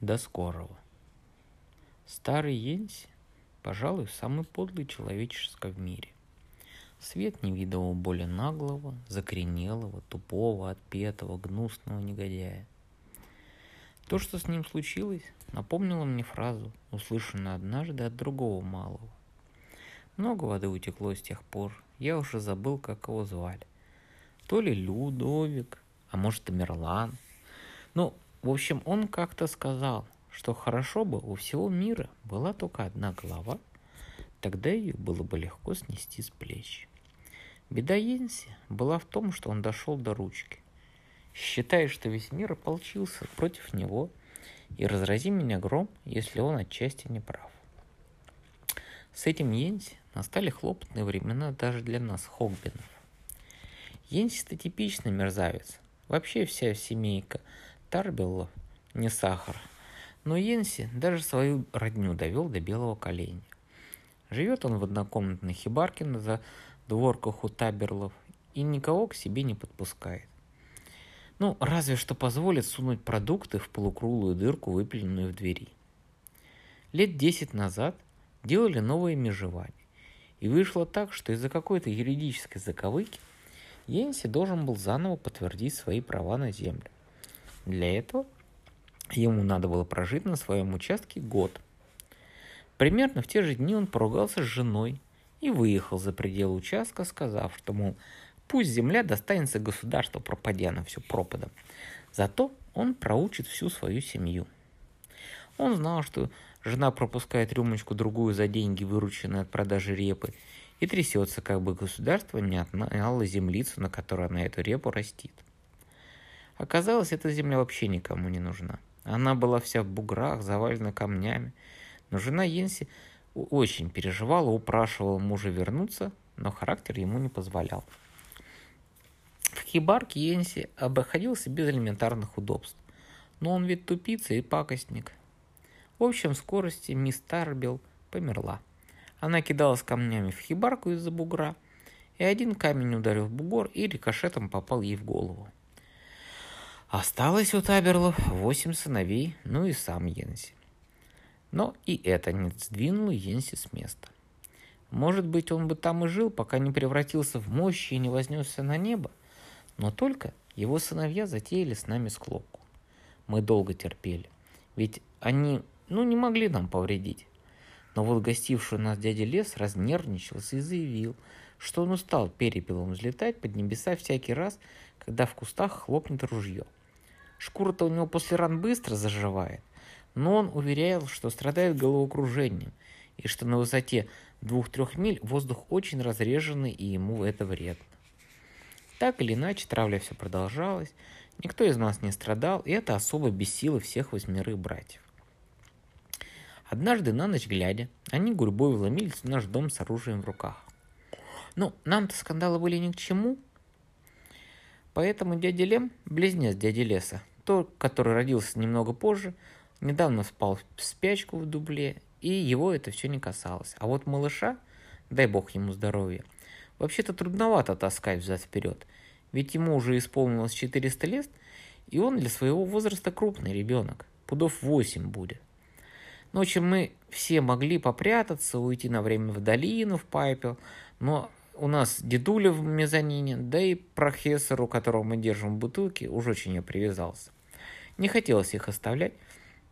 До скорого. Старый Йенси, пожалуй, самый подлый человеческого в мире. Свет не видел более наглого, закоренелого, тупого, отпетого, гнусного негодяя. То, что с ним случилось, напомнило мне фразу, услышанную однажды от другого малого. Много воды утекло с тех пор, я уже забыл, как его звали. То ли Людовик, а может и Мерлан. Ну, в общем, он как-то сказал, что хорошо бы у всего мира была только одна голова, тогда ее было бы легко снести с плеч. Беда Йенси была в том, что он дошел до ручки, считая, что весь мир ополчился против него, и разрази меня гром, если он отчасти не прав. С этим Йенси настали хлопотные времена даже для нас, Хогбинов. Йенси-то типичный мерзавец. Вообще вся семейка Тарбеллов не сахар. Но Йенси даже свою родню довел до белого коленя. Живет он в однокомнатной хибарке на задворках у Таберлов и никого к себе не подпускает. Ну, разве что позволит сунуть продукты в полукруглую дырку, выпиленную в двери. Лет десять назад делали новое межевание. И вышло так, что из-за какой-то юридической заковыки Йенси должен был заново подтвердить свои права на землю. Для этого ему надо было прожить на своем участке год. Примерно в те же дни он поругался с женой и выехал за пределы участка, сказав, что, мол, пусть земля достанется государству, пропадя на все пропадом. Зато он проучит всю свою семью. Он знал, что Жена пропускает рюмочку-другую за деньги, вырученные от продажи репы, и трясется, как бы государство не отняло землицу, на которой она эту репу растит. Оказалось, эта земля вообще никому не нужна. Она была вся в буграх, завалена камнями. Но жена Йенси очень переживала, упрашивала мужа вернуться, но характер ему не позволял. В хибарке Йенси обходился без элементарных удобств. Но он ведь тупица и пакостник. В общем скорости мисс Тарбел померла. Она кидалась камнями в хибарку из-за бугра, и один камень ударил в бугор и рикошетом попал ей в голову. Осталось у Таберлов восемь сыновей, ну и сам Йенси. Но и это не сдвинуло Йенси с места. Может быть, он бы там и жил, пока не превратился в мощь и не вознесся на небо, но только его сыновья затеяли с нами склоку. Мы долго терпели, ведь они ну, не могли нам повредить. Но вот гостивший у нас дядя Лес разнервничался и заявил, что он устал перепелом взлетать под небеса всякий раз, когда в кустах хлопнет ружье. Шкура-то у него после ран быстро заживает, но он уверял, что страдает головокружением, и что на высоте двух-трех миль воздух очень разреженный, и ему это вредно. Так или иначе, травля все продолжалась, никто из нас не страдал, и это особо бесило всех восьмерых братьев. Однажды на ночь глядя, они гурьбой вломились в наш дом с оружием в руках. Ну, нам-то скандалы были ни к чему. Поэтому дядя Лем, близнец дяди Леса, тот, который родился немного позже, недавно спал в спячку в дубле, и его это все не касалось. А вот малыша, дай бог ему здоровья, вообще-то трудновато таскать взад-вперед, ведь ему уже исполнилось 400 лет, и он для своего возраста крупный ребенок, пудов 8 будет. Ночью мы все могли попрятаться, уйти на время в долину, в пайпел, но у нас дедуля в мезонине, да и профессор, у которого мы держим бутылки, уж очень я привязался. Не хотелось их оставлять,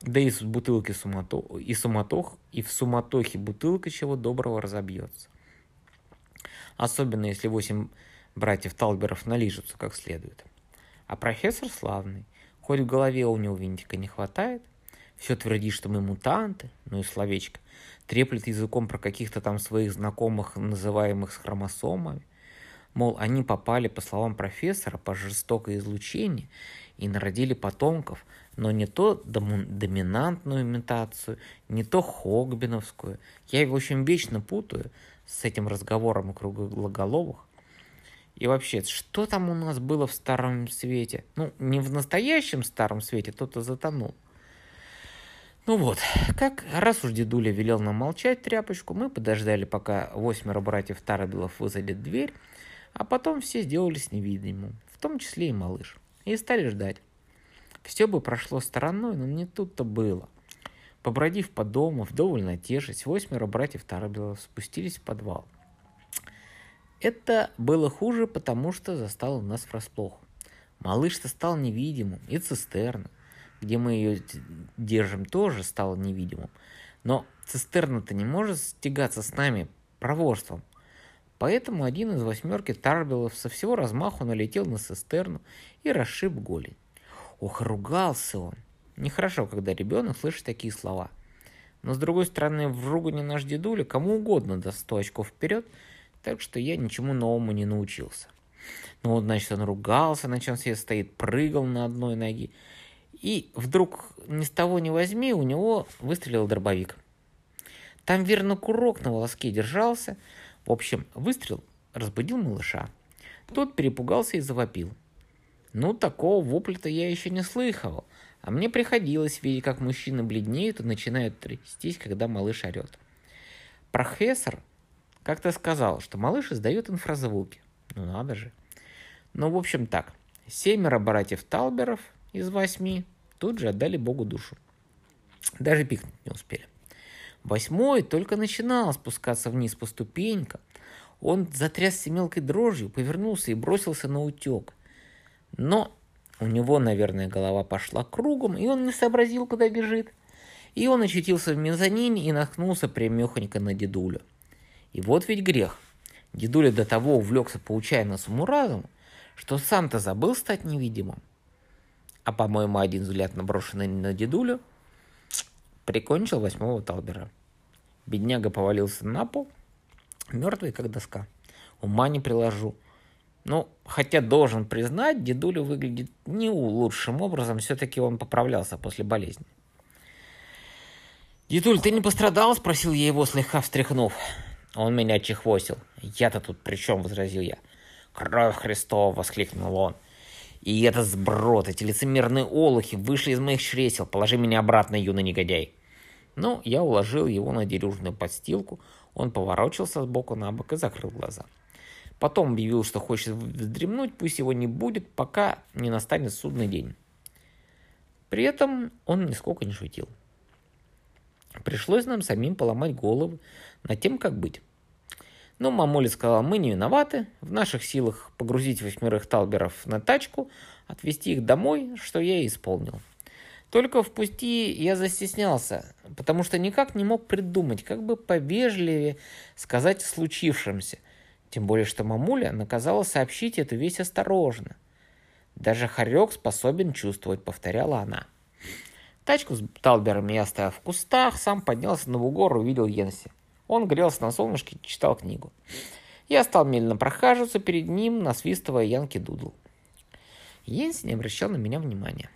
да и с бутылки сумато... и суматох, и в суматохе бутылка чего доброго разобьется. Особенно если восемь братьев Талберов налижутся как следует. А профессор славный. Хоть в голове у него винтика не хватает – все твердит, что мы мутанты, ну и словечко, треплет языком про каких-то там своих знакомых, называемых с хромосомами. Мол, они попали, по словам профессора, по жестокое излучение и народили потомков, но не то доминантную имитацию, не то хогбиновскую. Я его, общем, вечно путаю с этим разговором о круглоголовых. И вообще, что там у нас было в Старом Свете? Ну, не в настоящем Старом Свете, кто-то затонул. Ну вот, как раз уж дедуля велел нам молчать тряпочку, мы подождали, пока восьмеро братьев Тарабелов вызовет дверь, а потом все сделались невидимым, в том числе и малыш, и стали ждать. Все бы прошло стороной, но не тут-то было. Побродив по дому, вдоволь натешить, восьмеро братьев Тарабелов спустились в подвал. Это было хуже, потому что застало нас врасплох. Малыш-то стал невидимым, и цистерна, где мы ее держим, тоже стала невидимым. Но цистерна-то не может стягаться с нами проворством. Поэтому один из восьмерки Тарбелов со всего размаху налетел на цистерну и расшиб голень. Ох, ругался он. Нехорошо, когда ребенок слышит такие слова. Но с другой стороны, в ругане наш дедуля кому угодно даст 100 очков вперед, так что я ничему новому не научился. Ну вот, значит, он ругался, на чем себе стоит, прыгал на одной ноге. И вдруг ни с того ни возьми у него выстрелил дробовик. Там верно курок на волоске держался. В общем, выстрел разбудил малыша. Тот перепугался и завопил. Ну, такого вопля-то я еще не слыхал. А мне приходилось видеть, как мужчины бледнеют и начинают трястись, когда малыш орет. Профессор как-то сказал, что малыш издает инфразвуки. Ну надо же. Ну, в общем так. Семеро братьев Талберов из восьми тут же отдали Богу душу. Даже пикнуть не успели. Восьмой только начинал спускаться вниз по ступенькам. Он затрясся мелкой дрожью, повернулся и бросился на утек. Но у него, наверное, голова пошла кругом, и он не сообразил, куда бежит. И он очутился в мезонине и наткнулся прямехонько на дедулю. И вот ведь грех. Дедуля до того увлекся поучая своему разуму, что сам-то забыл стать невидимым. А, по-моему, один взгляд, наброшенный на дедулю, прикончил восьмого Талбера. Бедняга повалился на пол, мертвый, как доска. Ума не приложу – ну, хотя должен признать, дедуля выглядит не лучшим образом, все-таки он поправлялся после болезни. «Дедуль, ты не пострадал?» – спросил я его, слегка встряхнув. Он меня чехвосил. «Я-то тут при чем?» – возразил я. «Кровь Христова!» – воскликнул он. «И этот сброд, эти лицемерные олухи вышли из моих чресел. Положи меня обратно, юный негодяй!» Ну, я уложил его на дерюжную подстилку. Он поворочился сбоку на бок и закрыл глаза. Потом объявил, что хочет вздремнуть, пусть его не будет, пока не настанет судный день. При этом он нисколько не шутил. Пришлось нам самим поломать головы над тем, как быть. Но мамуля сказала, мы не виноваты, в наших силах погрузить восьмерых талберов на тачку, отвезти их домой, что я и исполнил. Только в пути я застеснялся, потому что никак не мог придумать, как бы повежливее сказать о случившемся, тем более, что мамуля наказала сообщить эту вещь осторожно. Даже хорек способен чувствовать, повторяла она. Тачку с Талбером я оставил в кустах, сам поднялся на бугор увидел Йенси. Он грелся на солнышке и читал книгу. Я стал медленно прохаживаться перед ним, насвистывая Янки Дудл. Йенси не обращал на меня внимания.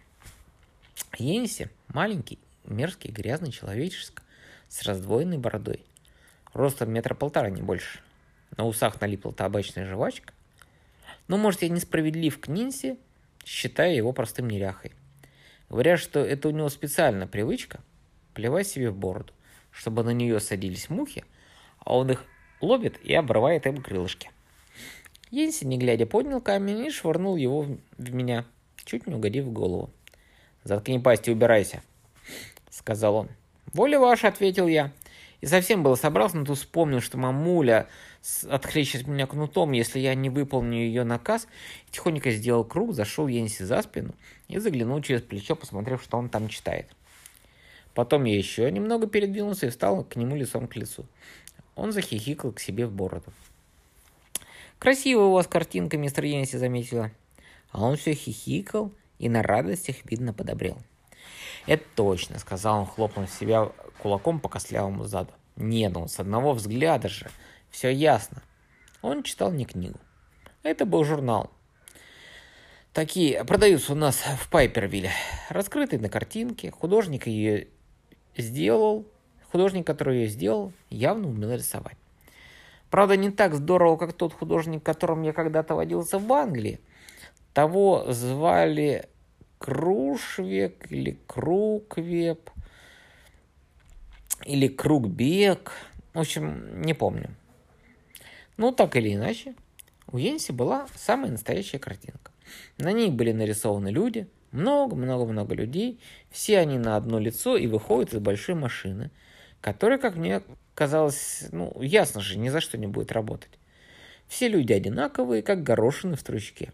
Йенси маленький, мерзкий, грязный, человеческо, с раздвоенной бородой. Ростом метра полтора, не больше на усах налипла табачная жвачка. Но, может, я несправедлив к Нинси, считая его простым неряхой. Говорят, что это у него специальная привычка плевать себе в бороду, чтобы на нее садились мухи, а он их ловит и обрывает им крылышки. Йенси, не глядя, поднял камень и швырнул его в меня, чуть не угодив в голову. «Заткни пасть и убирайся», — сказал он. «Воля ваша», — ответил я. И совсем было собрался, но тут вспомнил, что мамуля отхлещет меня кнутом, если я не выполню ее наказ. Тихонько сделал круг, зашел Йенси за спину и заглянул через плечо, посмотрев, что он там читает. Потом я еще немного передвинулся и встал к нему лицом к лицу. Он захихикал к себе в бороду. «Красиво у вас картинка, мистер Йенси», — заметила. А он все хихикал и на радостях, видно, подобрел. «Это точно», — сказал он, хлопнув себя кулаком по костлявому заду. «Не, ну, с одного взгляда же. Все ясно». Он читал не книгу. Это был журнал. Такие продаются у нас в Пайпервилле. Раскрытый на картинке. Художник ее сделал. Художник, который ее сделал, явно умел рисовать. Правда, не так здорово, как тот художник, которым я когда-то водился в Англии. Того звали Крушвек или Круквеп или Кругбек. В общем, не помню. Ну, так или иначе, у Йенси была самая настоящая картинка. На ней были нарисованы люди, Много-много-много людей, все они на одно лицо и выходят из большой машины, которая, как мне казалось, ну, ясно же, ни за что не будет работать. Все люди одинаковые, как горошины в стручке.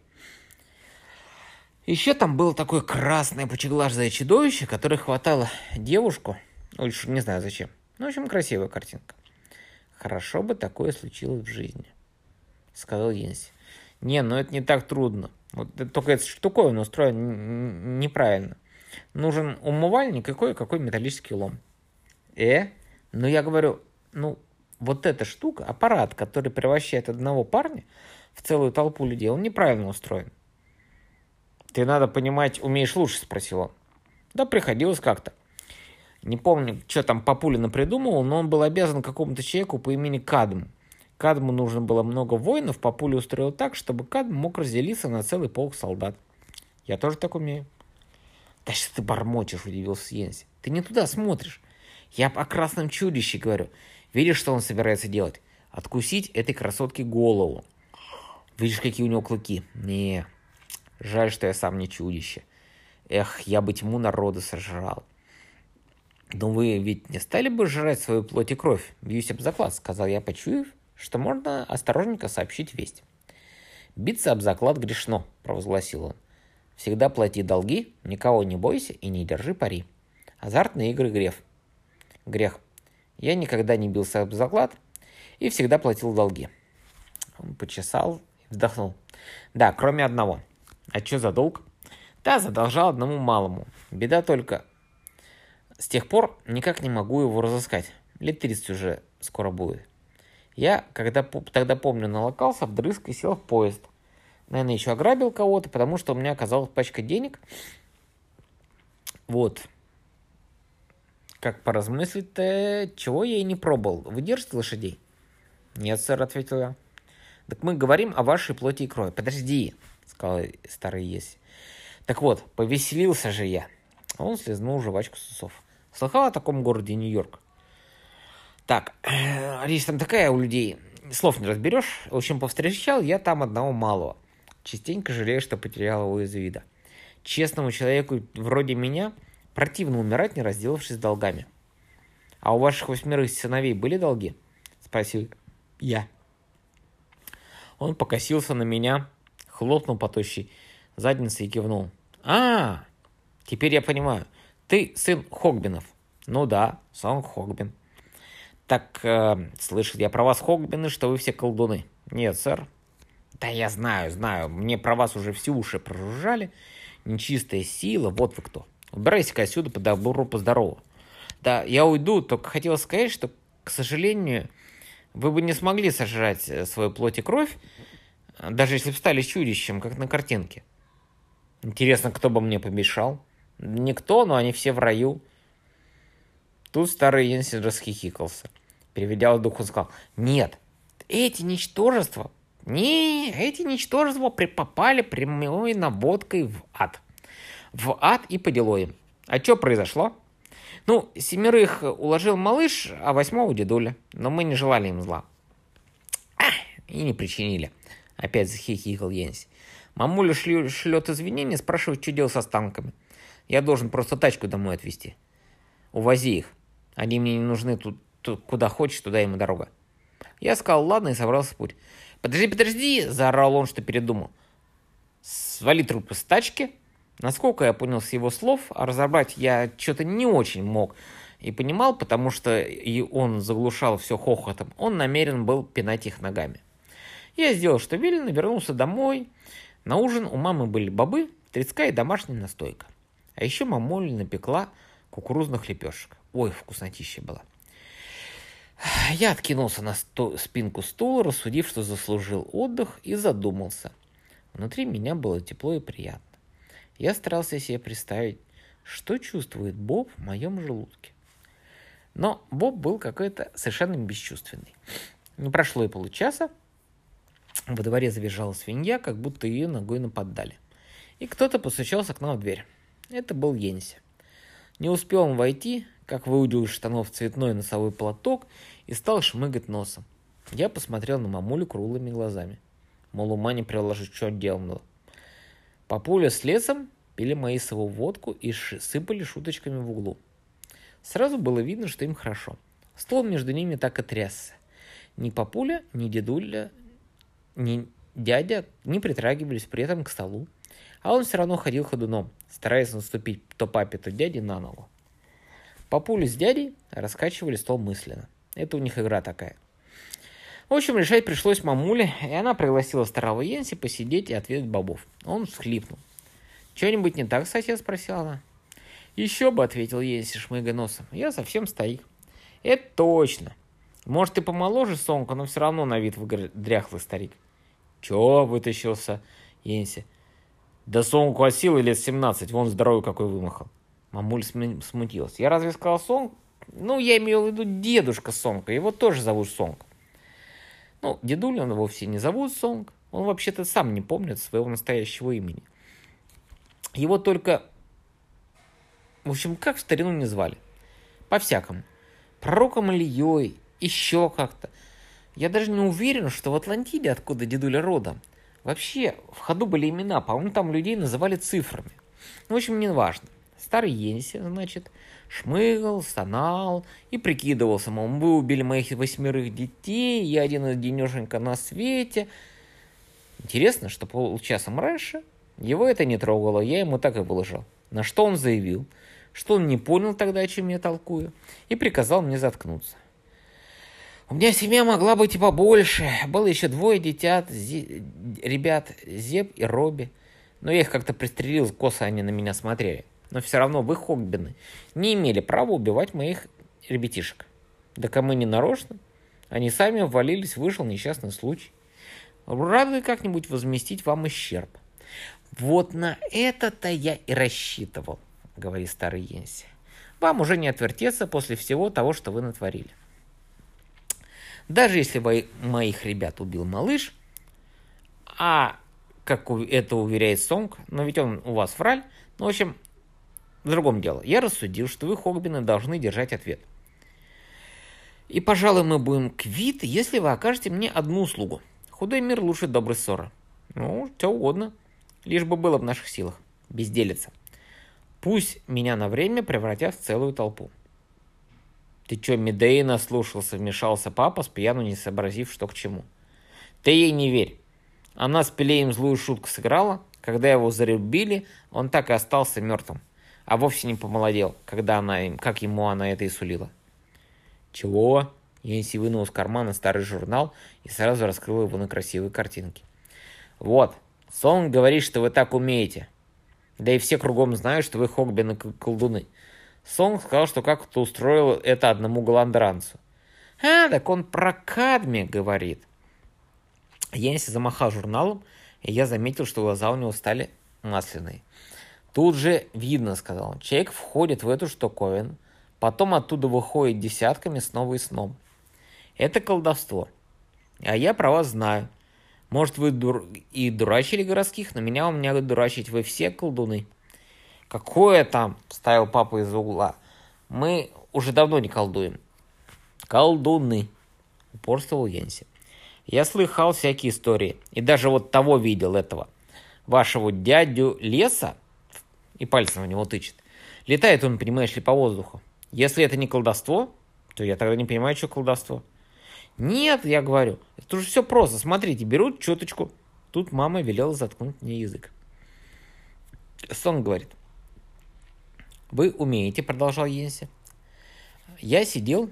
Еще там было такое красное пучеглазое чудовище, которое хватало девушку, ну, не знаю зачем. Ну, в общем, красивая картинка. Хорошо бы такое случилось в жизни, сказал Йенси. Не, ну это не так трудно. Вот только эта штуковина устроена неправильно. Нужен умывальник и кое-какой металлический лом. Э? Ну, я говорю, ну, вот эта штука, аппарат, который превращает одного парня в целую толпу людей, он неправильно устроен. Ты, надо понимать, умеешь лучше, спросил он. Да, приходилось как-то. Не помню, что там Папулина придумал, но он был обязан какому-то человеку по имени Кадм. Кадму нужно было много воинов, Папуля устроил так, чтобы Кадм мог разделиться на целый полк солдат. Я тоже так умею. Да что ты бормочешь, удивился Йенси. Ты не туда смотришь. Я о красном чудище говорю. Видишь, что он собирается делать? Откусить этой красотке голову. Видишь, какие у него клыки? Не, жаль, что я сам не чудище. Эх, я бы тьму народа сожрал. Но вы ведь не стали бы жрать свою плоть и кровь? Бьюсь об заклад, сказал я, почуяв, что можно осторожненько сообщить весть. «Биться об заклад грешно», — провозгласил он. «Всегда плати долги, никого не бойся и не держи пари. Азартные игры — грех. Грех. Я никогда не бился об заклад и всегда платил долги». Он почесал и вздохнул. «Да, кроме одного. А что за долг?» «Да, задолжал одному малому. Беда только. С тех пор никак не могу его разыскать. Лет 30 уже скоро будет». Я, когда тогда помню, налокался вдрызг и сел в поезд. Наверное, еще ограбил кого-то, потому что у меня оказалась пачка денег. Вот. Как поразмыслить-то, чего я и не пробовал. Вы держите лошадей? Нет, сэр, ответил я. Так мы говорим о вашей плоти и крови. Подожди, сказал старый Еси. Так вот, повеселился же я. Он слезнул жвачку с усов. Слыхал о таком городе Нью-Йорк? Так, речь там такая у людей, слов не разберешь. В общем, повстречал я там одного малого. Частенько жалею, что потерял его из вида. Честному человеку вроде меня противно умирать, не разделавшись с долгами. А у ваших восьмерых сыновей были долги? Спросил я. Он покосился на меня, хлопнул по тощей заднице и кивнул. А, теперь я понимаю. Ты сын Хогбинов. Ну да, сын Хогбин. Так, э, слышал я про вас, Хогбины, что вы все колдуны. Нет, сэр. Да я знаю, знаю. Мне про вас уже все уши прожужжали. Нечистая сила, вот вы кто. Убирайся-ка отсюда по добру, по здорову. Да, я уйду, только хотел сказать, что, к сожалению, вы бы не смогли сожрать э, свою плоть и кровь, даже если бы стали чудищем, как на картинке. Интересно, кто бы мне помешал? Никто, но они все в раю. Тут старый Йенсен расхихикался. Переведя дух, он сказал, нет, эти ничтожества, не, эти ничтожества попали прямой наводкой в ад. В ад и по делу им. А что произошло? Ну, семерых уложил малыш, а восьмого дедуля. Но мы не желали им зла. Ах, и не причинили. Опять захихикал Йенси. Мамуля шлет, шлет извинения, спрашивает, что делать с останками. Я должен просто тачку домой отвезти. Увози их. Они мне не нужны тут куда хочешь, туда и дорога. Я сказал, ладно, и собрался в путь. «Подожди, подожди!» – заорал он, что передумал. «Свали трупы с тачки!» Насколько я понял с его слов, а разобрать я что-то не очень мог и понимал, потому что и он заглушал все хохотом, он намерен был пинать их ногами. Я сделал, что велено, вернулся домой. На ужин у мамы были бобы, трецка и домашняя настойка. А еще мамуля напекла кукурузных лепешек. Ой, вкуснотища была. Я откинулся на сто... спинку стула, рассудив, что заслужил отдых, и задумался. Внутри меня было тепло и приятно. Я старался себе представить, что чувствует Боб в моем желудке. Но Боб был какой-то совершенно бесчувственный. Не прошло и получаса, во дворе завизжала свинья, как будто ее ногой нападали. И кто-то постучался к нам в дверь. Это был Йенси. Не успел он войти, как выудил из штанов цветной носовой платок и стал шмыгать носом. Я посмотрел на мамулю круглыми глазами. Мол, ума не приложить, что делал. Папуля с лесом пили маисовую водку и сыпали шуточками в углу. Сразу было видно, что им хорошо. Стол между ними так и трясся. Ни папуля, ни дедуля, ни дядя не притрагивались при этом к столу, а он все равно ходил ходуном, стараясь наступить то папе, то дяде на ногу. Папуля с дядей раскачивали стол мысленно. Это у них игра такая. В общем, решать пришлось мамуле, и она пригласила старого Йенси посидеть и ответить бобов. Он всхлипнул. «Что-нибудь не так, сосед?» – спросила она. «Еще бы», – ответил Йенси, шмыгая носом. «Я совсем старик». «Это точно. Может, ты помоложе Сонка, но все равно на вид дряхлый старик». «Чё?» – вытащился Йенси. «Да Сонку от силы лет 17, вон здоровый какой вымахал». Мамуль смутилась. «Я разве сказал Сонг?» «Ну, я имею в виду дедушка Сонка, его тоже зовут Сонг». Ну, дедулю он вовсе не зовут Сонг, он вообще-то сам не помнит своего настоящего имени. Его только... В общем, как в старину не звали. По-всякому. Пророком Ильей, еще как-то. Я даже не уверен, что в Атлантиде, откуда дедуля родом, вообще в ходу были имена. По-моему, там людей называли цифрами. Ну, в общем, не важно. Старый Енси, значит, шмыгал, стонал и прикидывался, мол, вы убили моих восьмерых детей, я один денешенька на свете. Интересно, что полчасом раньше его это не трогало, я ему так и выложил. На что он заявил, что он не понял тогда, о чем я толкую, и приказал мне заткнуться. У меня семья могла быть и побольше. Было еще двое детят, зи, ребят, Зеб и Робби. Но я их как-то пристрелил, косо они на меня смотрели но все равно вы, Хогбины, не имели права убивать моих ребятишек. Да кому не нарочно. Они сами ввалились, вышел несчастный случай. Рады как-нибудь возместить вам ущерб. Вот на это-то я и рассчитывал, говорит старый Йенси. Вам уже не отвертеться после всего того, что вы натворили. Даже если вы моих ребят убил малыш, а как это уверяет Сонг, но ведь он у вас враль, ну, в общем, в другом дело. Я рассудил, что вы, Хогбины, должны держать ответ. И, пожалуй, мы будем квиты, если вы окажете мне одну услугу. Худой мир лучше доброй ссоры. Ну, что угодно. Лишь бы было в наших силах. Безделица. Пусть меня на время превратят в целую толпу. Ты чё, Медеи наслушался, вмешался папа, с пьяну не сообразив, что к чему. Ты ей не верь. Она с Пелеем злую шутку сыграла. Когда его зарубили, он так и остался мертвым а вовсе не помолодел, когда она им, как ему она это и сулила. Чего? Йенси вынул из кармана старый журнал и сразу раскрыл его на красивой картинке. Вот, Сон говорит, что вы так умеете. Да и все кругом знают, что вы Хогбин колдуны. Сон сказал, что как-то устроил это одному голландранцу. А, так он про Кадми говорит. Йенси замахал журналом, и я заметил, что глаза у него стали масляные. Тут же видно, сказал он. Человек входит в эту штуковину, потом оттуда выходит десятками снова и снова. Это колдовство. А я про вас знаю. Может, вы дур... и дурачили городских, но меня у меня дурачить вы все колдуны. Какое там, ставил папа из угла. Мы уже давно не колдуем. Колдуны, упорствовал Йенси. Я слыхал всякие истории. И даже вот того видел, этого. Вашего дядю Леса и пальцем в него тычет. Летает он, понимаешь ли, по воздуху. Если это не колдовство, то я тогда не понимаю, что колдовство. Нет, я говорю, это уже все просто. Смотрите, берут четочку. Тут мама велела заткнуть мне язык. Сон говорит. Вы умеете, продолжал Йенси. Я сидел,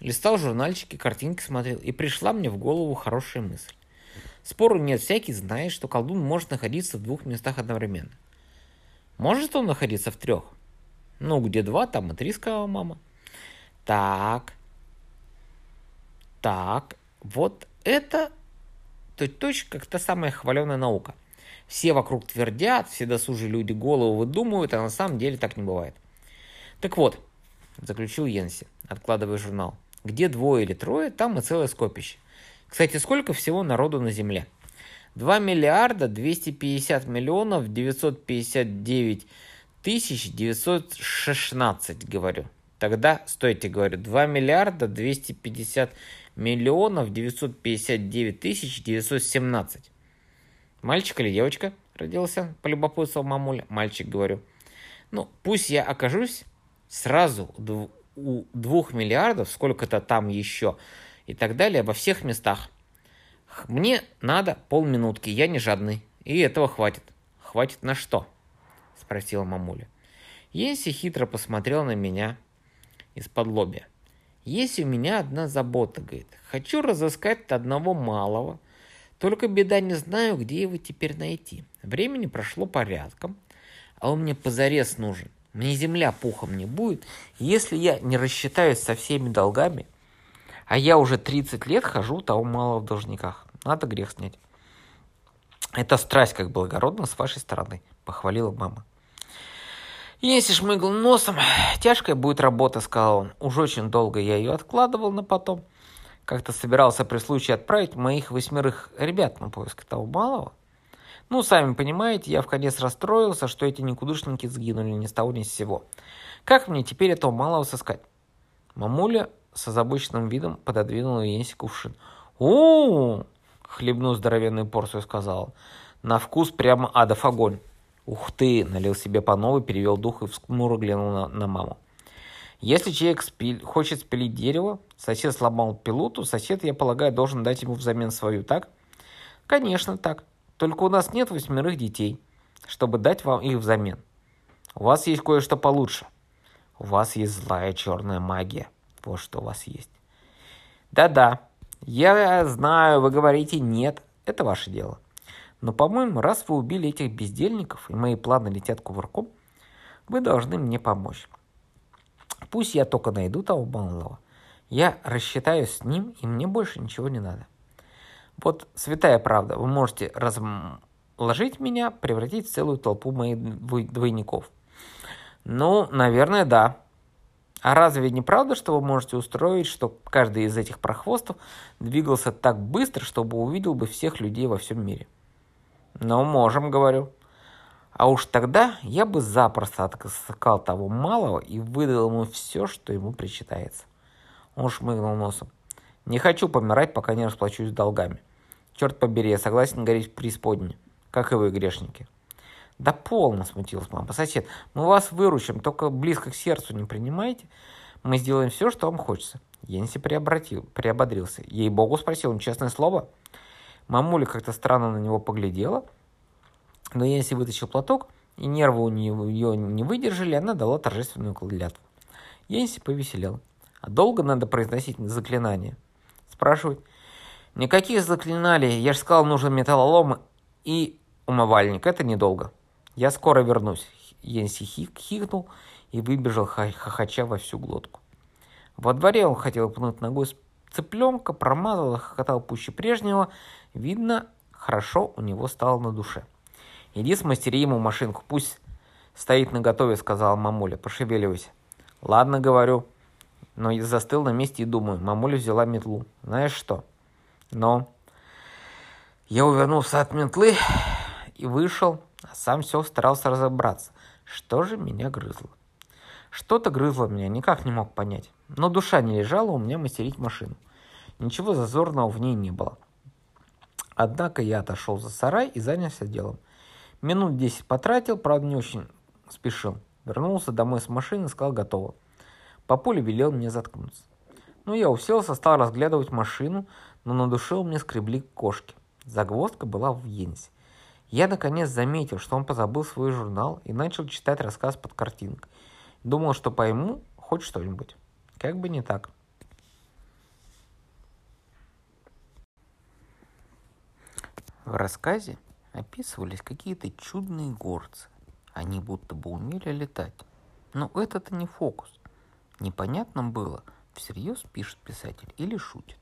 листал журнальчики, картинки смотрел, и пришла мне в голову хорошая мысль. Спору нет, всякий знает, что колдун может находиться в двух местах одновременно. Может он находиться в трех? Ну, где два, там и три, сказала мама. Так. Так. Вот это точь-точь как та самая хваленая наука. Все вокруг твердят, все досужие люди голову выдумывают, а на самом деле так не бывает. Так вот, заключил Йенси, откладывая журнал. Где двое или трое, там и целое скопище. Кстати, сколько всего народу на Земле? 2 миллиарда 250 миллионов 959 тысяч 916, говорю. Тогда, стойте, говорю, 2 миллиарда 250 миллионов 959 тысяч 917. Мальчик или девочка? родился, полюбопытствовал мамуля. Мальчик, говорю. Ну, пусть я окажусь сразу у двух миллиардов, сколько-то там еще, и так далее, во всех местах. Мне надо полминутки, я не жадный, и этого хватит. Хватит на что? Спросила мамуля. Еси хитро посмотрел на меня из-под лобья. Есть у меня одна забота, говорит. Хочу разыскать одного малого, только беда не знаю, где его теперь найти. Времени прошло порядком, а он мне позарез нужен. Мне земля пухом не будет, если я не рассчитаюсь со всеми долгами, а я уже 30 лет хожу того мало в должниках. Надо грех снять. Это страсть как благородно с вашей стороны, похвалила мама. Если шмыгал носом, тяжкая будет работа, сказал он. Уж очень долго я ее откладывал на потом. Как-то собирался при случае отправить моих восьмерых ребят на поиск того малого. Ну, сами понимаете, я в конец расстроился, что эти никудышники сгинули ни с того ни с сего. Как мне теперь этого малого сыскать? Мамуля с озабоченным видом пододвинула Енси кувшин. у хлебну здоровенную порцию, сказал. На вкус прямо адов огонь. Ух ты, налил себе по новой, перевел дух и вскмуро глянул на, на маму. Если человек спиль, хочет спилить дерево, сосед сломал пилу, то сосед, я полагаю, должен дать ему взамен свою, так? Конечно, так. Только у нас нет восьмерых детей, чтобы дать вам их взамен. У вас есть кое-что получше. У вас есть злая черная магия. Вот что у вас есть. Да-да, я знаю, вы говорите нет, это ваше дело. Но, по-моему, раз вы убили этих бездельников, и мои планы летят кувырком, вы должны мне помочь. Пусть я только найду того малого. Я рассчитаюсь с ним, и мне больше ничего не надо. Вот святая правда, вы можете разложить меня, превратить в целую толпу моих двойников. Ну, наверное, да. А разве не правда, что вы можете устроить, что каждый из этих прохвостов двигался так быстро, чтобы увидел бы всех людей во всем мире? Ну, можем, говорю. А уж тогда я бы запросто отыскал того малого и выдал ему все, что ему причитается. Он шмыгнул носом. Не хочу помирать, пока не расплачусь долгами. Черт побери, я согласен гореть в преисподне, как и вы, грешники. Да полно, смутилась мама. Сосед, мы вас выручим, только близко к сердцу не принимайте. Мы сделаем все, что вам хочется. Енси приобратил, приободрился. Ей-богу спросил он, честное слово. Мамуля как-то странно на него поглядела, но Енси вытащил платок, и нервы у нее ее не выдержали, она дала торжественную клятву. Енси повеселел. А долго надо произносить заклинание? Спрашивает. Никаких заклинаний. Я же сказал, нужен металлолом и умывальник. Это недолго. Я скоро вернусь. Енси хик хикнул и выбежал хохоча во всю глотку. Во дворе он хотел пнуть ногой цыпленка, промазал и хохотал пуще прежнего. Видно, хорошо у него стало на душе. «Иди смастери ему машинку, пусть стоит наготове», — сказала мамуля, — «пошевеливайся». «Ладно, говорю». Но я застыл на месте и думаю, мамуля взяла метлу. Знаешь что? Но я увернулся от метлы и вышел, сам все старался разобраться, что же меня грызло. Что-то грызло меня, никак не мог понять. Но душа не лежала у меня мастерить машину. Ничего зазорного в ней не было. Однако я отошел за сарай и занялся делом. Минут десять потратил, правда не очень спешил. Вернулся домой с машины, сказал готово. Папуля велел мне заткнуться. Ну, я уселся, стал разглядывать машину, но на душе у меня скребли кошки. Загвоздка была в Йенсе. Я наконец заметил, что он позабыл свой журнал и начал читать рассказ под картинкой. Думал, что пойму хоть что-нибудь. Как бы не так. В рассказе описывались какие-то чудные горцы. Они будто бы умели летать. Но это-то не фокус. Непонятно было, всерьез пишет писатель или шутит.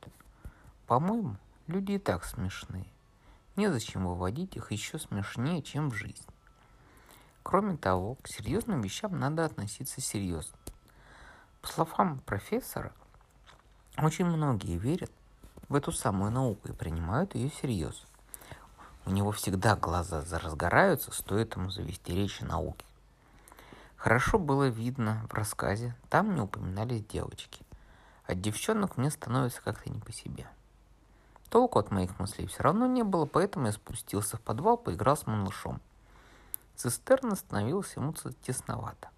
По-моему, люди и так смешные. Незачем выводить их еще смешнее, чем в жизни. Кроме того, к серьезным вещам надо относиться серьезно. По словам профессора, очень многие верят в эту самую науку и принимают ее всерьез. У него всегда глаза разгораются, стоит ему завести речь о науке. Хорошо было видно в рассказе, там не упоминались девочки. От девчонок мне становится как-то не по себе. Толку от моих мыслей все равно не было, поэтому я спустился в подвал, поиграл с малышом. Цистерна становилась ему тесновато.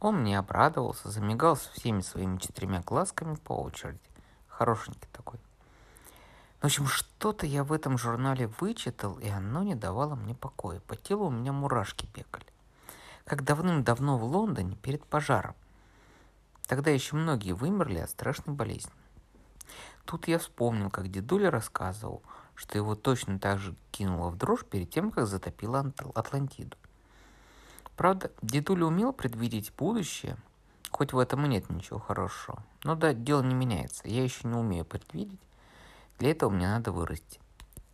Он мне обрадовался, замигал со всеми своими четырьмя глазками по очереди. Хорошенький такой. В общем, что-то я в этом журнале вычитал, и оно не давало мне покоя. По телу у меня мурашки бегали. Как давным-давно в Лондоне перед пожаром. Тогда еще многие вымерли от страшной болезни. Тут я вспомнил, как дедуля рассказывал, что его точно так же кинуло в дрожь перед тем, как затопило Атлантиду. Правда, дедуля умел предвидеть будущее, хоть в этом и нет ничего хорошего. Но да, дело не меняется. Я еще не умею предвидеть. Для этого мне надо вырасти.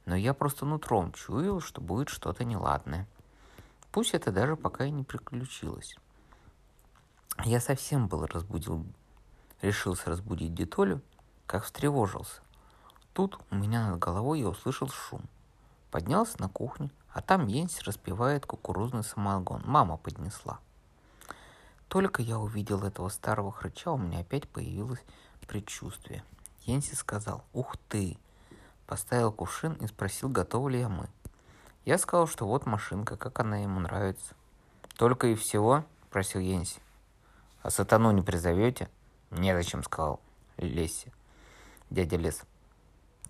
Но я просто нутром чуял, что будет что-то неладное. Пусть это даже пока и не приключилось. Я совсем был разбудил, решился разбудить Детолю, как встревожился. Тут у меня над головой я услышал шум. Поднялся на кухню, а там Йенси распевает кукурузный самогон. Мама поднесла. Только я увидел этого старого хрыча, у меня опять появилось предчувствие. Йенси сказал «Ух ты!» Поставил кувшин и спросил, готовы ли я мы. Я сказал, что вот машинка, как она ему нравится. «Только и всего?» – просил Йенси. «А сатану не призовете?» «Незачем», – сказал Лесси. Дядя Лес.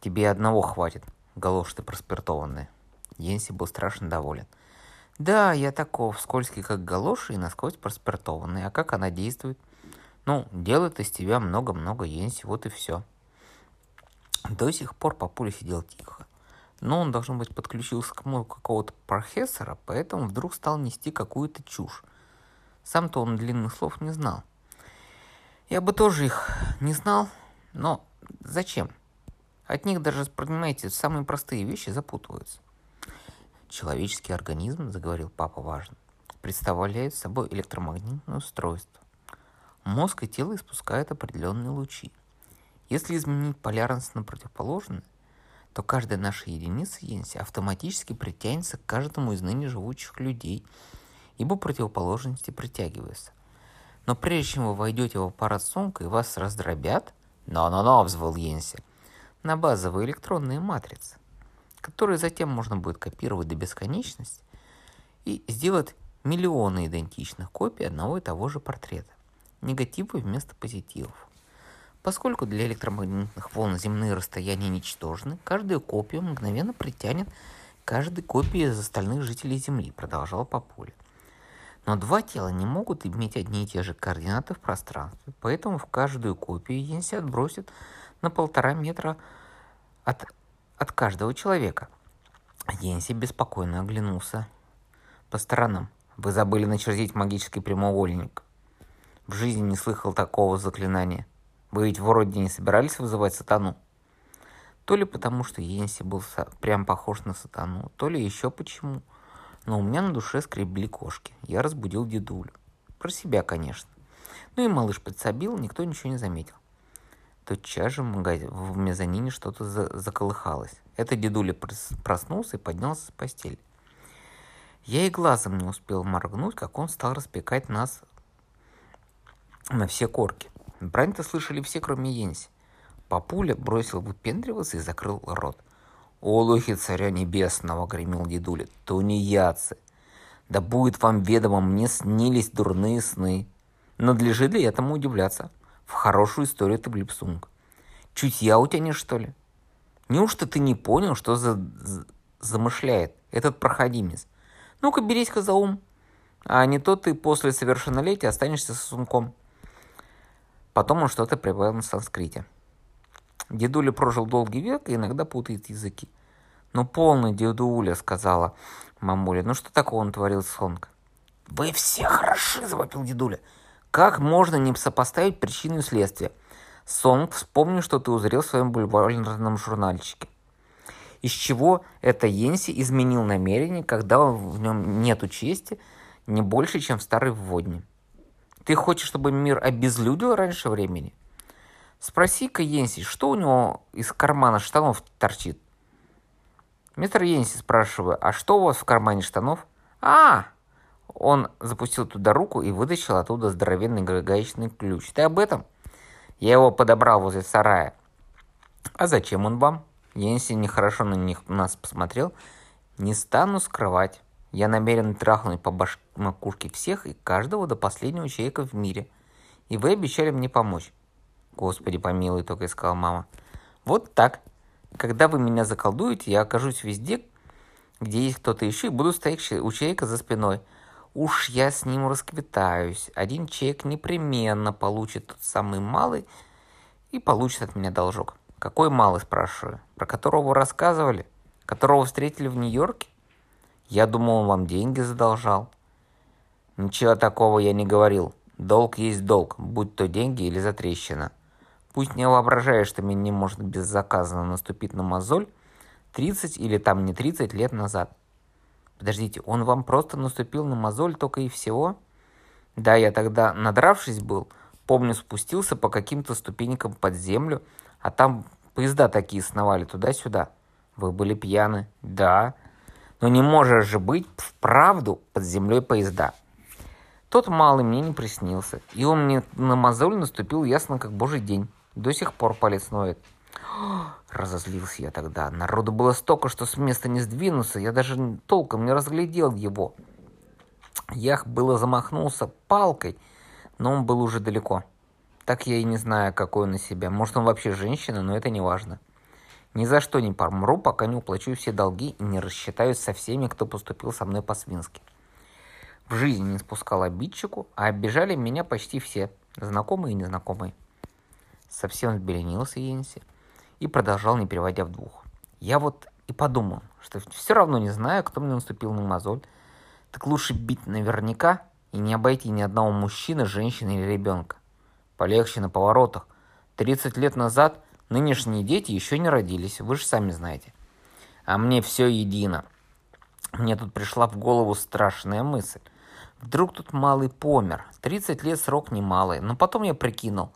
«Тебе одного хватит, галош ты проспиртованная». Йенси был страшно доволен. Да, я таков, скользкий, как галоши и насквозь проспиртованный. А как она действует? Ну, делает из тебя много-много Йенси, вот и все. До сих пор папуля сидел тихо. Но он, должно быть, подключился к мозгу какого-то профессора, поэтому вдруг стал нести какую-то чушь. Сам-то он длинных слов не знал. Я бы тоже их не знал, но зачем? От них даже, понимаете, самые простые вещи запутываются. Человеческий организм, заговорил папа важно, представляет собой электромагнитное устройство. Мозг и тело испускают определенные лучи. Если изменить полярность на противоположную, то каждая наша единица Йенси автоматически притянется к каждому из ныне живущих людей, ибо противоположности притягиваются. Но прежде чем вы войдете в аппарат сумка и вас раздробят, «Но-но-но!» — взвыл Йенси. «На базовые электронные матрицы которые затем можно будет копировать до бесконечности и сделать миллионы идентичных копий одного и того же портрета. Негативы вместо позитивов. Поскольку для электромагнитных волн земные расстояния ничтожны, каждая копия мгновенно притянет каждой копии из остальных жителей Земли, продолжал Папуля. Но два тела не могут иметь одни и те же координаты в пространстве, поэтому в каждую копию Йенси отбросит на полтора метра от от каждого человека. Йенси беспокойно оглянулся по сторонам. Вы забыли начертить магический прямоугольник. В жизни не слыхал такого заклинания. Вы ведь вроде не собирались вызывать сатану? То ли потому, что Йенси был прям похож на сатану, то ли еще почему. Но у меня на душе скребли кошки. Я разбудил дедулю. Про себя, конечно. Ну и малыш подсобил, никто ничего не заметил. Тотчас же в, магазин, в мезонине что-то за, заколыхалось. Это дедуля проснулся и поднялся с постели. Я и глазом не успел моргнуть, как он стал распекать нас на все корки. Брань-то слышали все, кроме Йенси. Папуля бросил выпендриваться и закрыл рот. «Олухи царя небесного!» — гремел дедуля. «Тунеядцы! Да будет вам ведомо, мне снились дурные сны. Надлежит ли этому удивляться?» В хорошую историю ты влипсунг. Чутья у тебя нет, что ли? Неужто ты не понял, что за, за замышляет этот проходимец? Ну-ка, берись-ка за ум. А не то ты после совершеннолетия останешься сосунком. Потом он что-то прибавил на санскрите. Дедуля прожил долгий век и иногда путает языки. «Ну, полный дедуля», — сказала мамуля. «Ну, что такого он творил, Сонка?» «Вы все хороши», — завопил дедуля. Как можно не сопоставить причину и следствие? Сонг, вспомни, что ты узрел в своем бульварном журнальчике. Из чего это Йенси изменил намерение, когда в нем нету чести не больше, чем в старой вводне? Ты хочешь, чтобы мир обезлюдил раньше времени? Спроси-ка Йенси, что у него из кармана штанов торчит? Мистер Йенси, спрашиваю, а что у вас в кармане штанов? А, он запустил туда руку и вытащил оттуда здоровенный гаечный ключ. Ты об этом? Я его подобрал возле сарая. А зачем он вам? Енси нехорошо на них нас посмотрел. Не стану скрывать. Я намерен трахнуть по баш... макушке всех и каждого до последнего человека в мире. И вы обещали мне помочь. Господи помилуй, только сказала мама. Вот так. Когда вы меня заколдуете, я окажусь везде, где есть кто-то еще, и буду стоять у человека за спиной. Уж я с ним расквитаюсь. Один человек непременно получит тот самый малый и получит от меня должок. Какой малый, спрашиваю? Про которого вы рассказывали? Которого встретили в Нью-Йорке? Я думал, он вам деньги задолжал. Ничего такого я не говорил. Долг есть долг, будь то деньги или затрещина. Пусть не воображаешь, что мне не может беззаказанно наступить на мозоль 30 или там не 30 лет назад. Подождите, он вам просто наступил на мозоль только и всего? Да, я тогда, надравшись был, помню, спустился по каким-то ступенькам под землю, а там поезда такие сновали туда-сюда. Вы были пьяны? Да. Но не может же быть вправду под землей поезда. Тот малый мне не приснился, и он мне на мозоль наступил ясно как божий день. До сих пор палец ноет. Разозлился я тогда. Народу было столько, что с места не сдвинулся. Я даже толком не разглядел его. Я было замахнулся палкой, но он был уже далеко. Так я и не знаю, какой он из себя. Может, он вообще женщина, но это не важно. Ни за что не помру, пока не уплачу все долги и не рассчитаюсь со всеми, кто поступил со мной по-свински. В жизни не спускал обидчику, а обижали меня почти все, знакомые и незнакомые. Совсем взбеленился Йенси и продолжал, не переводя в двух. Я вот и подумал, что все равно не знаю, кто мне наступил на мозоль, так лучше бить наверняка и не обойти ни одного мужчины, женщины или ребенка. Полегче на поворотах. 30 лет назад нынешние дети еще не родились, вы же сами знаете. А мне все едино. Мне тут пришла в голову страшная мысль. Вдруг тут малый помер. 30 лет срок немалый. Но потом я прикинул.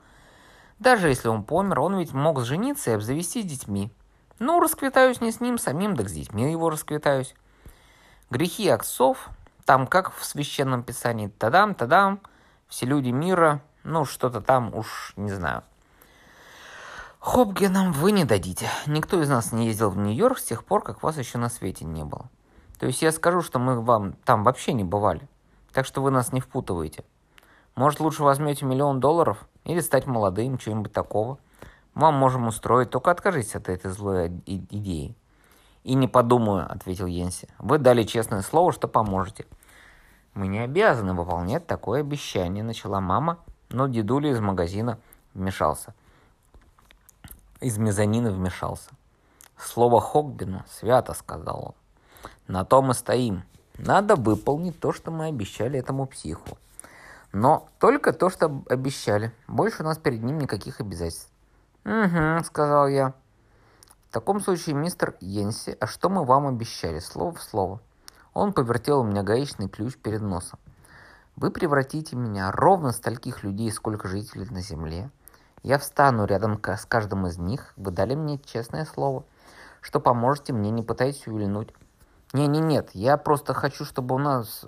Даже если он помер, он ведь мог жениться и обзавестись детьми. Ну, расквитаюсь не с ним самим, так с детьми его расквитаюсь. Грехи отцов, там как в священном писании, тадам, тадам, все люди мира, ну, что-то там уж не знаю. Хопгенам вы не дадите. Никто из нас не ездил в Нью-Йорк с тех пор, как вас еще на свете не было. То есть я скажу, что мы вам там вообще не бывали. Так что вы нас не впутываете. Может, лучше возьмете миллион долларов или стать молодым, чего-нибудь такого. Вам можем устроить, только откажитесь от этой злой идеи. И не подумаю, ответил Йенси. Вы дали честное слово, что поможете. Мы не обязаны выполнять такое обещание, начала мама, но дедуля из магазина вмешался. Из мезонина вмешался. Слово Хогбина свято, сказал он. На то мы стоим. Надо выполнить то, что мы обещали этому психу. Но только то, что обещали. Больше у нас перед ним никаких обязательств. «Угу», — сказал я. «В таком случае, мистер Йенси, а что мы вам обещали? Слово в слово». Он повертел у меня гаечный ключ перед носом. Вы превратите меня ровно стольких людей, сколько жителей на Земле. Я встану рядом с каждым из них. Вы дали мне честное слово, что поможете мне, не пытайтесь увильнуть. Не-не-нет, я просто хочу, чтобы у нас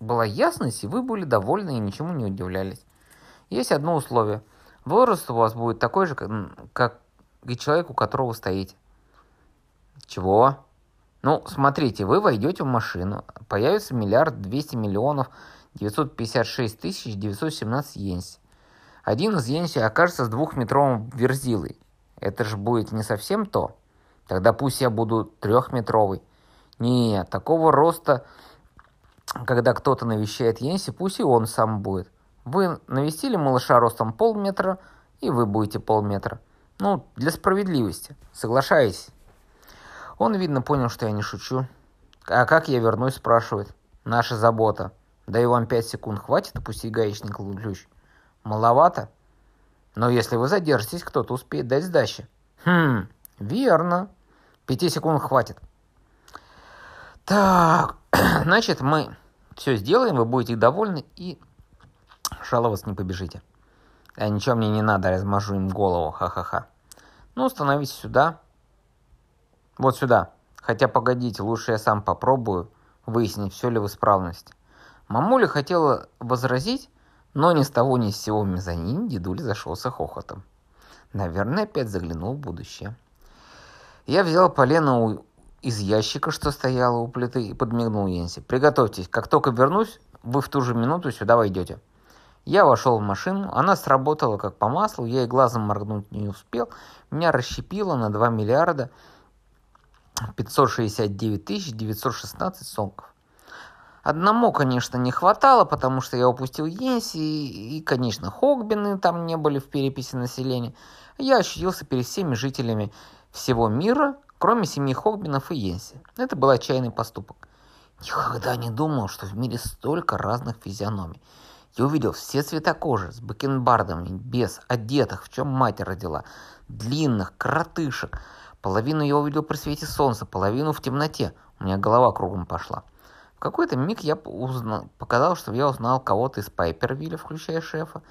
была ясность, и вы были довольны и ничему не удивлялись. Есть одно условие. Возраст у вас будет такой же, как и человек, у которого стоите. Чего? Ну, смотрите, вы войдете в машину, появится миллиард двести миллионов 956 917 йенси. Один из йенси окажется с двухметровым верзилой. Это же будет не совсем то. Тогда пусть я буду трехметровый. Нет, такого роста, когда кто-то навещает Йенси, пусть и он сам будет. Вы навестили малыша ростом полметра, и вы будете полметра. Ну, для справедливости. Соглашаюсь. Он, видно, понял, что я не шучу. А как я вернусь, спрашивает. Наша забота. Даю вам пять секунд, хватит опустить гаечный ключ? Маловато? Но если вы задержитесь, кто-то успеет дать сдачи. Хм, верно. Пяти секунд хватит. Так, значит, мы все сделаем, вы будете довольны и жаловаться не побежите. А ничего мне не надо, размажу им голову, ха-ха-ха. Ну, становитесь сюда. Вот сюда. Хотя, погодите, лучше я сам попробую выяснить, все ли в исправности. Мамуля хотела возразить, но ни с того ни с сего мезонин дедуля зашелся хохотом. Наверное, опять заглянул в будущее. Я взял полено из ящика, что стояло у плиты, и подмигнул Йенси. «Приготовьтесь, как только вернусь, вы в ту же минуту сюда войдете». Я вошел в машину, она сработала как по маслу, я и глазом моргнуть не успел. Меня расщепило на 2 миллиарда 569 тысяч 916 сомков. Одному, конечно, не хватало, потому что я упустил Йенси, и, и, конечно, Хогбины там не были в переписи населения. Я ощутился перед всеми жителями всего мира, кроме семьи Хогбинов и Йенси. Это был отчаянный поступок. Никогда не думал, что в мире столько разных физиономий. Я увидел все цвета кожи, с бакенбардами, без, одетых, в чем мать родила, длинных, коротышек. Половину я увидел при свете солнца, половину в темноте. У меня голова кругом пошла. В какой-то миг я узнал, показал, что я узнал кого-то из Пайпервилля, включая шефа.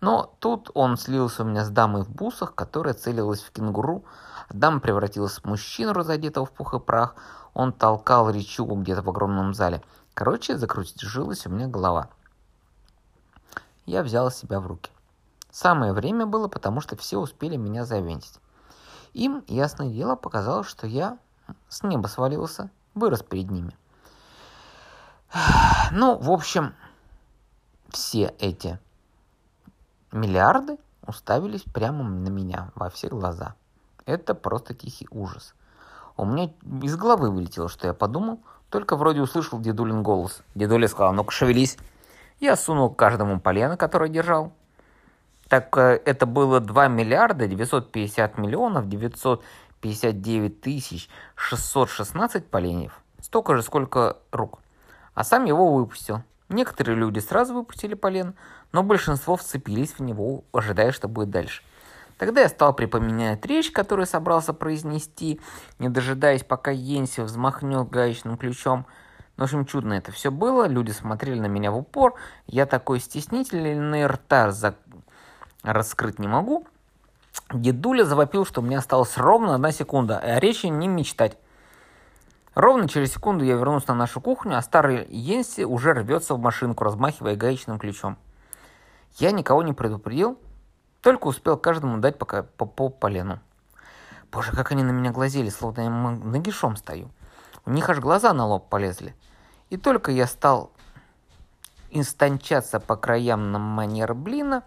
Но тут он слился у меня с дамой в бусах, которая целилась в кенгуру. Дама превратилась в мужчину, разодетого в пух и прах. Он толкал речугу где-то в огромном зале. Короче, закрутилась у меня голова я взял себя в руки. Самое время было, потому что все успели меня завентить. Им, ясное дело, показалось, что я с неба свалился, вырос перед ними. Ну, в общем, все эти миллиарды уставились прямо на меня во все глаза. Это просто тихий ужас. У меня из головы вылетело, что я подумал, только вроде услышал дедулин голос. Дедуля сказал, ну-ка шевелись. Я сунул каждому полено, которое держал. Так э, это было 2 миллиарда 950 миллионов 959 тысяч 616 поленьев. Столько же, сколько рук. А сам его выпустил. Некоторые люди сразу выпустили полен, но большинство вцепились в него, ожидая, что будет дальше. Тогда я стал припоминать речь, которую собрался произнести, не дожидаясь, пока Йенси взмахнет гаечным ключом – в общем, чудно это все было. Люди смотрели на меня в упор. Я такой стеснительный, рта за... раскрыть не могу. Дедуля завопил, что у меня осталась ровно одна секунда, а речи не мечтать. Ровно через секунду я вернулся на нашу кухню, а старый Йенси уже рвется в машинку, размахивая гаечным ключом. Я никого не предупредил, только успел каждому дать пока по, по полену. Боже, как они на меня глазели, словно я нагишом стою. У них аж глаза на лоб полезли. И только я стал инстанчаться по краям на манер блина,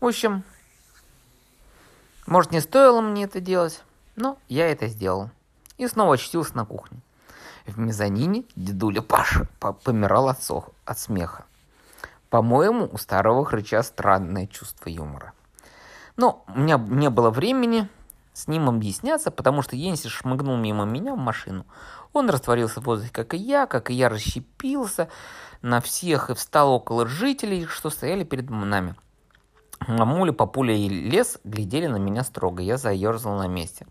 в общем, может, не стоило мне это делать, но я это сделал. И снова очутился на кухне. В мезонине дедуля Паша помирал от, сох, от смеха. По-моему, у старого хрыча странное чувство юмора. Но у меня не было времени с ним объясняться, потому что Йенси шмыгнул мимо меня в машину. Он растворился в воздухе, как и я, как и я расщепился на всех и встал около жителей, что стояли перед нами. Мамуля, папуля и лес глядели на меня строго. Я заерзал на месте.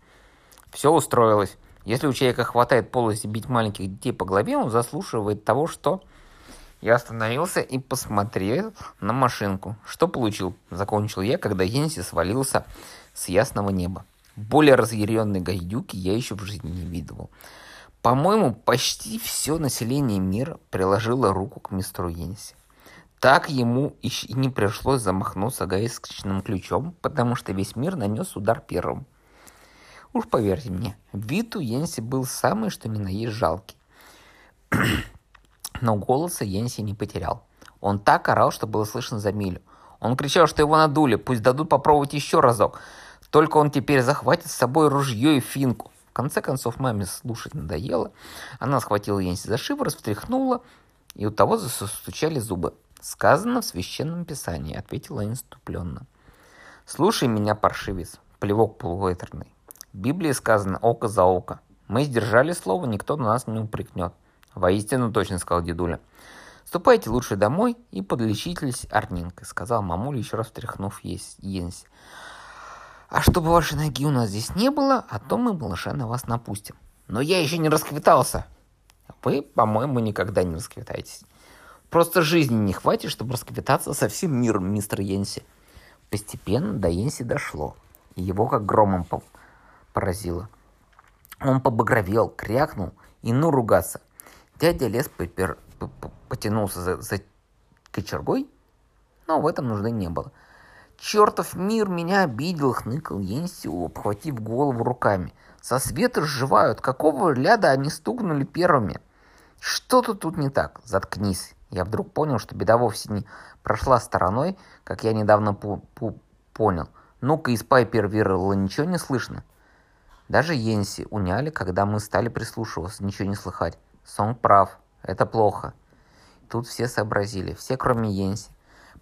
Все устроилось. Если у человека хватает полости бить маленьких детей по голове, он заслуживает того, что... Я остановился и посмотрел на машинку. Что получил? Закончил я, когда Йенси свалился с ясного неба. Более разъяренной гайдюки я еще в жизни не видывал. По-моему, почти все население мира приложило руку к мистеру Йенси. Так ему и не пришлось замахнуться гаечным ключом, потому что весь мир нанес удар первым. Уж поверьте мне, вид у Йенси был самый что ни на есть жалкий. Но голоса Йенси не потерял. Он так орал, что было слышно за милю. Он кричал, что его надули, пусть дадут попробовать еще разок. Только он теперь захватит с собой ружье и финку. В конце концов, маме слушать надоело. Она схватила Йенси за шиворот, встряхнула, и у того застучали зубы. «Сказано в священном писании», — ответила инступленно. «Слушай меня, паршивец, плевок полуветерный. В Библии сказано «око за око». Мы сдержали слово, никто на нас не упрекнет. Воистину точно, сказал дедуля. «Ступайте лучше домой и подлечитесь орнинкой», — сказал мамуля, еще раз встряхнув Йенси. А чтобы вашей ноги у нас здесь не было, а то мы малыша на вас напустим. Но я еще не расквитался. Вы, по-моему, никогда не расквитаетесь. Просто жизни не хватит, чтобы расквитаться со всем миром, мистер Йенси. Постепенно до Йенси дошло. И его как громом поразило. Он побагровел, крякнул и ну ругаться. Дядя Лес попер... потянулся за, за кочергой, но в этом нужды не было. Чертов мир меня обидел, хныкал Йенси, обхватив голову руками. Со света сживают. Какого ляда они стукнули первыми? Что-то тут не так. Заткнись. Я вдруг понял, что беда вовсе не прошла стороной, как я недавно понял. Ну-ка, из Пайпер Вирла ничего не слышно. Даже Йенси уняли, когда мы стали прислушиваться, ничего не слыхать. Сонг прав, это плохо. Тут все сообразили, все кроме Йенси.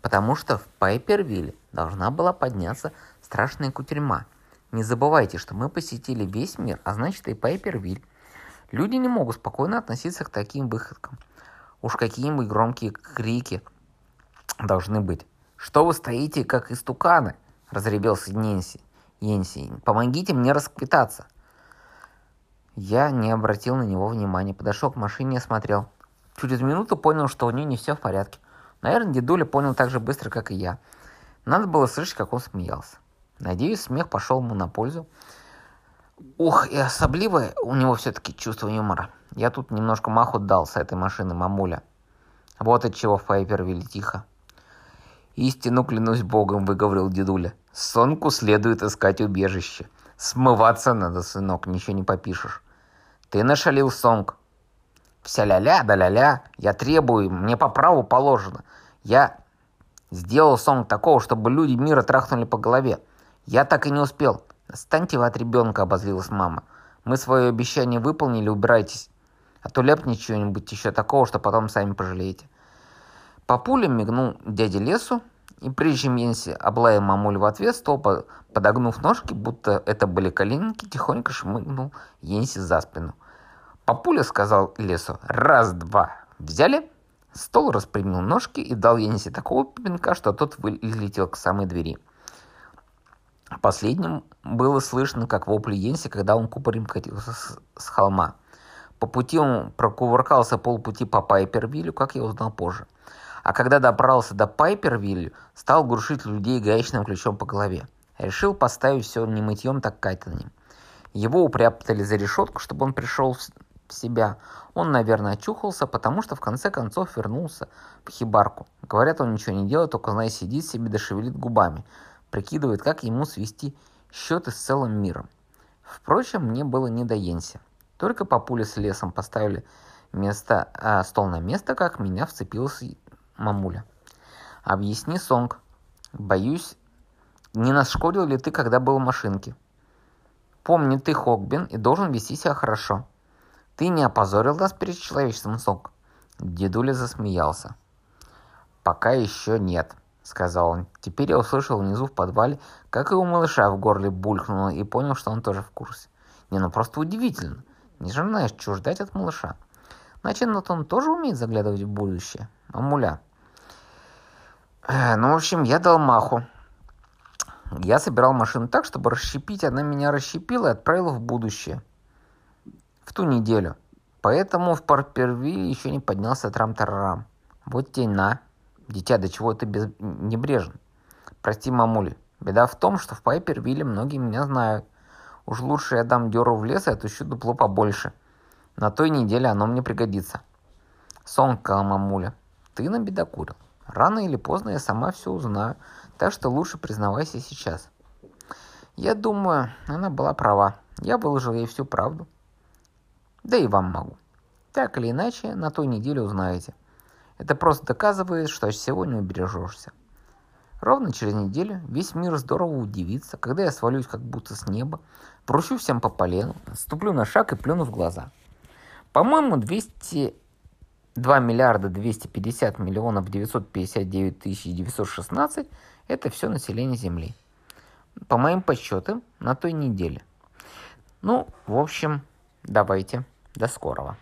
Потому что в Пайпервилле должна была подняться страшная кутерьма. Не забывайте, что мы посетили весь мир, а значит и Пайпервиль. Люди не могут спокойно относиться к таким выходкам. Уж какие-нибудь громкие крики должны быть. «Что вы стоите, как истуканы?» – разребелся Ненси. Йенси, помогите мне расквитаться. Я не обратил на него внимания, подошел к машине и осмотрел. Через минуту понял, что у нее не все в порядке. Наверное, дедуля понял так же быстро, как и я. Надо было слышать, как он смеялся. Надеюсь, смех пошел ему на пользу. Ух, и особливое у него все-таки чувство юмора. Я тут немножко маху дал с этой машины, мамуля. Вот от чего в Пайпервилле тихо. «Истину клянусь богом», — выговорил дедуля. «Сонку следует искать убежище. Смываться надо, сынок, ничего не попишешь. Ты нашалил Сонг. Вся ля-ля да ля-ля. Я требую, мне по праву положено. Я сделал Сонг такого, чтобы люди мира трахнули по голове. Я так и не успел. Станьте вы от ребенка, обозлилась мама. Мы свое обещание выполнили, убирайтесь. А то ляпни чего-нибудь еще такого, что потом сами пожалеете. Папуля мигнул дяде лесу, и прежде чем Йенси облаял мамулю в ответ, стол, подогнув ножки, будто это были коленники, тихонько шмыгнул Йенси за спину. Папуля сказал лесу «Раз-два». Взяли? Стол распрямил ножки и дал Йенси такого пинка, что тот вылетел к самой двери. Последним было слышно, как вопли Йенси, когда он купорем катился с, с холма. По пути он прокувыркался полпути по Пайпервиллю, как я узнал позже – а когда добрался до Пайпервилля, стал грушить людей гаечным ключом по голове. Решил поставить все не мытьем, так катанием. Его упрятали за решетку, чтобы он пришел в себя. Он, наверное, очухался, потому что в конце концов вернулся в хибарку. Говорят, он ничего не делает, только, знаешь, сидит себе да шевелит губами. Прикидывает, как ему свести счеты с целым миром. Впрочем, мне было не до Йенси. Только папуля с лесом поставили место, а, стол на место, как меня вцепился мамуля. Объясни, Сонг. Боюсь, не нашкодил ли ты, когда был в машинке? Помни, ты Хогбин и должен вести себя хорошо. Ты не опозорил нас перед человечеством, Сонг? Дедуля засмеялся. Пока еще нет, сказал он. Теперь я услышал внизу в подвале, как и у малыша в горле булькнуло, и понял, что он тоже в курсе. Не, ну просто удивительно. Не знаешь, чего ждать от малыша. Значит, он тоже умеет заглядывать в будущее. Мамуля, ну, в общем, я дал маху. Я собирал машину так, чтобы расщепить. Она меня расщепила и отправила в будущее. В ту неделю. Поэтому в Парпервилле еще не поднялся трам-тарарам. Вот тень на. Дитя, до чего ты без... небрежен? Прости, мамули. Беда в том, что в Пайпервилле многие меня знают. Уж лучше я дам дёру в лес и отыщу дупло побольше. На той неделе оно мне пригодится. Сонка, мамуля, ты набедокурил. Рано или поздно я сама все узнаю, так что лучше признавайся сейчас. Я думаю, она была права. Я выложил ей всю правду. Да и вам могу. Так или иначе, на той неделе узнаете. Это просто доказывает, что сегодня убережешься. Ровно через неделю весь мир здорово удивится, когда я свалюсь как будто с неба, прущу всем по полену, ступлю на шаг и плюну в глаза. По-моему, 200 2 миллиарда 250 миллионов 959 тысяч 916 – это все население Земли. По моим подсчетам, на той неделе. Ну, в общем, давайте. До скорого.